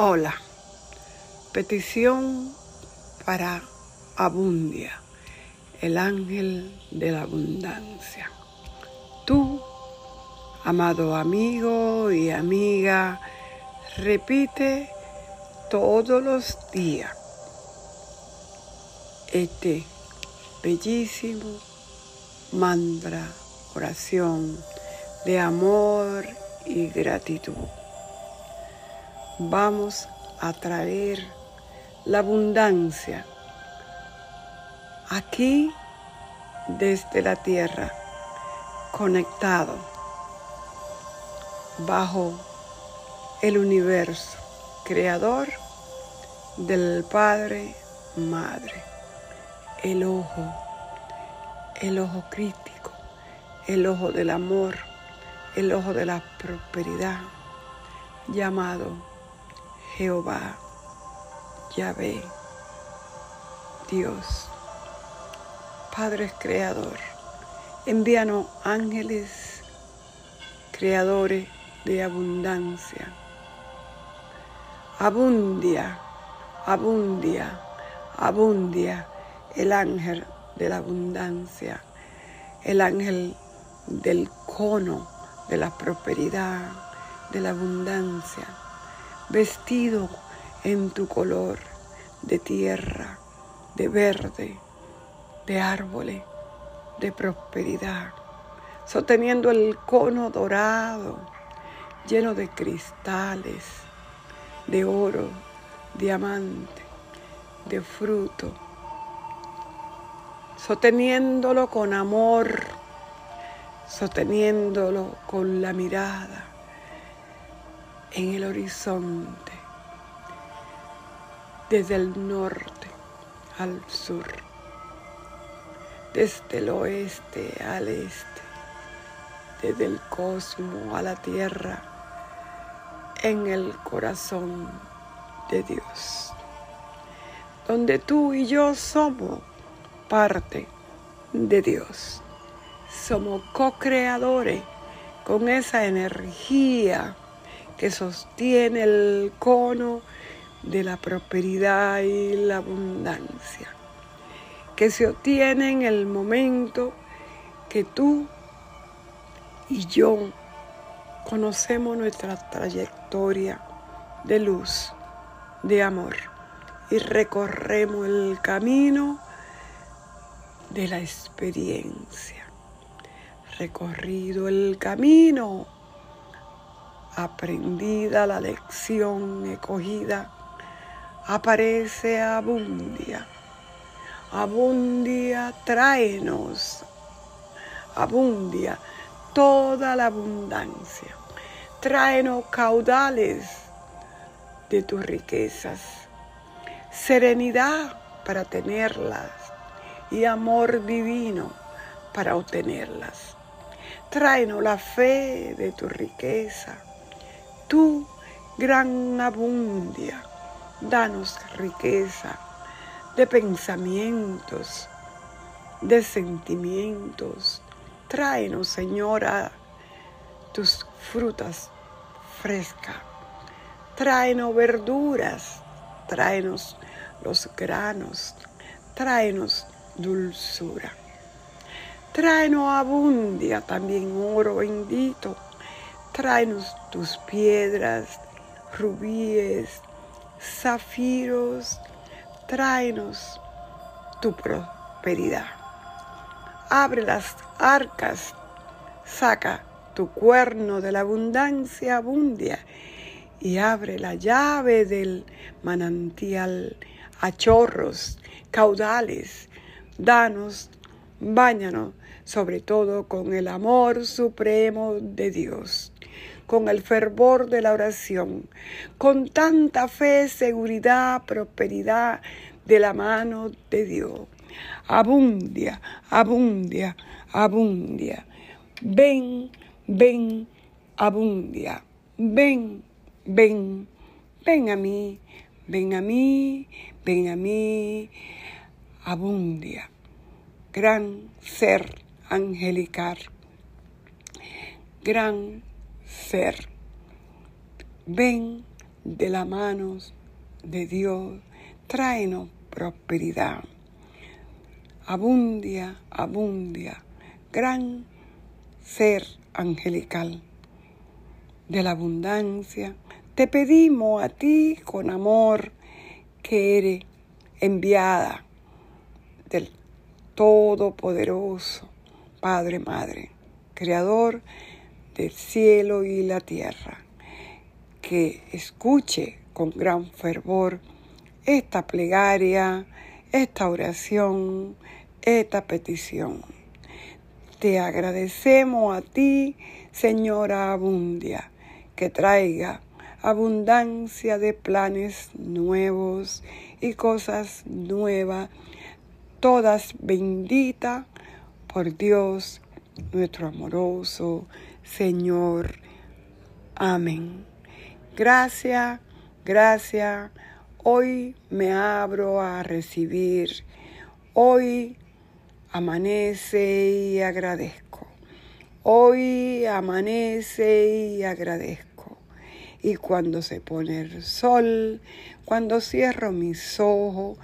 Hola. Petición para Abundia, el ángel de la abundancia. Tú, amado amigo y amiga, repite todos los días este bellísimo mantra, oración de amor y gratitud vamos a traer la abundancia aquí desde la tierra, conectado bajo el universo creador del Padre, Madre, el ojo, el ojo crítico, el ojo del amor, el ojo de la prosperidad, llamado Jehová, Yahvé, Dios, Padre Creador, envíanos ángeles creadores de abundancia. Abundia, abundia, abundia el ángel de la abundancia, el ángel del cono de la prosperidad, de la abundancia vestido en tu color de tierra, de verde, de árboles, de prosperidad, sosteniendo el cono dorado, lleno de cristales, de oro, diamante, de fruto, sosteniéndolo con amor, sosteniéndolo con la mirada en el horizonte, desde el norte al sur, desde el oeste al este, desde el cosmos a la tierra, en el corazón de Dios, donde tú y yo somos parte de Dios. Somos co-creadores con esa energía que sostiene el cono de la prosperidad y la abundancia, que se obtiene en el momento que tú y yo conocemos nuestra trayectoria de luz, de amor, y recorremos el camino de la experiencia. Recorrido el camino aprendida la lección escogida, aparece Abundia. Abundia, tráenos. Abundia, toda la abundancia. Tráenos caudales de tus riquezas. Serenidad para tenerlas y amor divino para obtenerlas. Tráenos la fe de tu riqueza Tú, gran abundia, danos riqueza de pensamientos, de sentimientos. Tráenos, Señora, tus frutas frescas. Tráenos verduras, tráenos los granos, tráenos dulzura. Tráenos abundia, también oro bendito Tráenos tus piedras, rubíes, zafiros, tráenos tu prosperidad. Abre las arcas, saca tu cuerno de la abundancia abundia y abre la llave del manantial a chorros, caudales. Danos, báñanos sobre todo con el amor supremo de Dios con el fervor de la oración, con tanta fe, seguridad, prosperidad de la mano de Dios. Abundia, abundia, abundia. Ven, ven, abundia. Ven, ven, ven a mí, ven a mí, ven a mí. Abundia. Gran ser angelical. Gran ser. Ven de la mano de Dios, tráenos prosperidad. Abundia, abundia, gran ser angelical de la abundancia, te pedimos a ti con amor que eres enviada del Todopoderoso, Padre, Madre, Creador del cielo y la tierra, que escuche con gran fervor esta plegaria, esta oración, esta petición. Te agradecemos a ti, Señora Abundia, que traiga abundancia de planes nuevos y cosas nuevas, todas benditas por Dios, nuestro amoroso Señor. Amén. Gracias, gracias. Hoy me abro a recibir. Hoy amanece y agradezco. Hoy amanece y agradezco. Y cuando se pone el sol, cuando cierro mis ojos,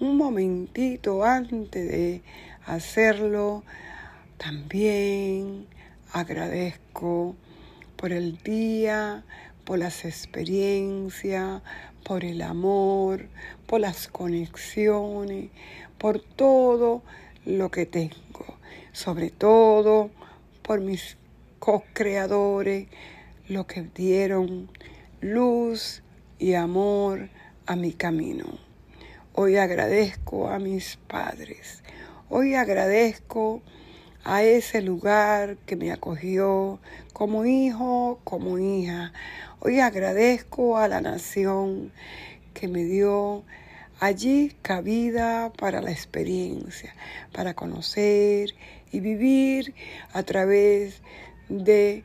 un momentito antes de hacerlo, también agradezco por el día, por las experiencias, por el amor, por las conexiones, por todo lo que tengo, sobre todo por mis co-creadores, lo que dieron luz y amor a mi camino. Hoy agradezco a mis padres. Hoy agradezco a ese lugar que me acogió como hijo, como hija. Hoy agradezco a la nación que me dio allí cabida para la experiencia, para conocer y vivir a través de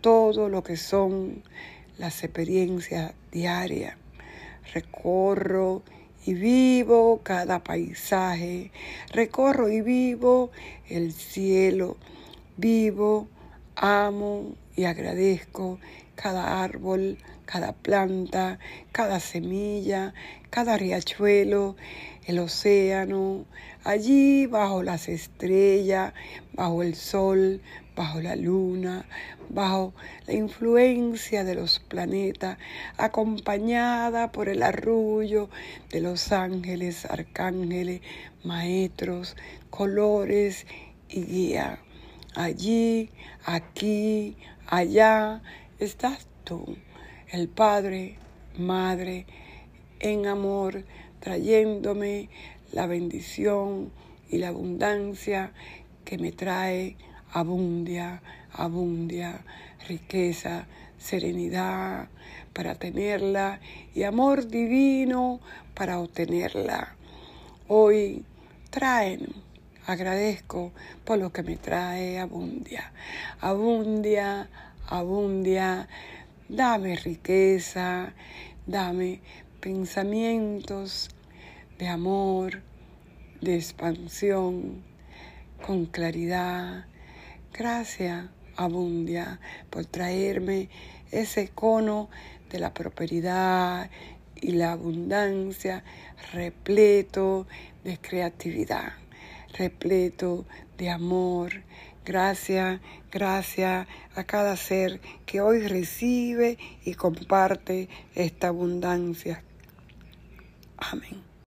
todo lo que son las experiencias diarias. Recorro y vivo cada paisaje, recorro y vivo el cielo, vivo, amo y agradezco cada árbol, cada planta, cada semilla, cada riachuelo, el océano, allí bajo las estrellas, bajo el sol, bajo la luna, bajo la influencia de los planetas, acompañada por el arrullo de los ángeles, arcángeles, maestros, colores y guía. Allí, aquí, allá estás tú, el Padre, Madre, en amor, trayéndome la bendición y la abundancia que me trae abundia, abundia, riqueza, serenidad para tenerla y amor divino para obtenerla. Hoy traen, agradezco por lo que me trae abundia, abundia, abundia, dame riqueza, dame pensamientos de amor, de expansión, con claridad. Gracias, Abundia, por traerme ese cono de la prosperidad y la abundancia repleto de creatividad, repleto de amor. Gracias, gracias a cada ser que hoy recibe y comparte esta abundancia. Amén.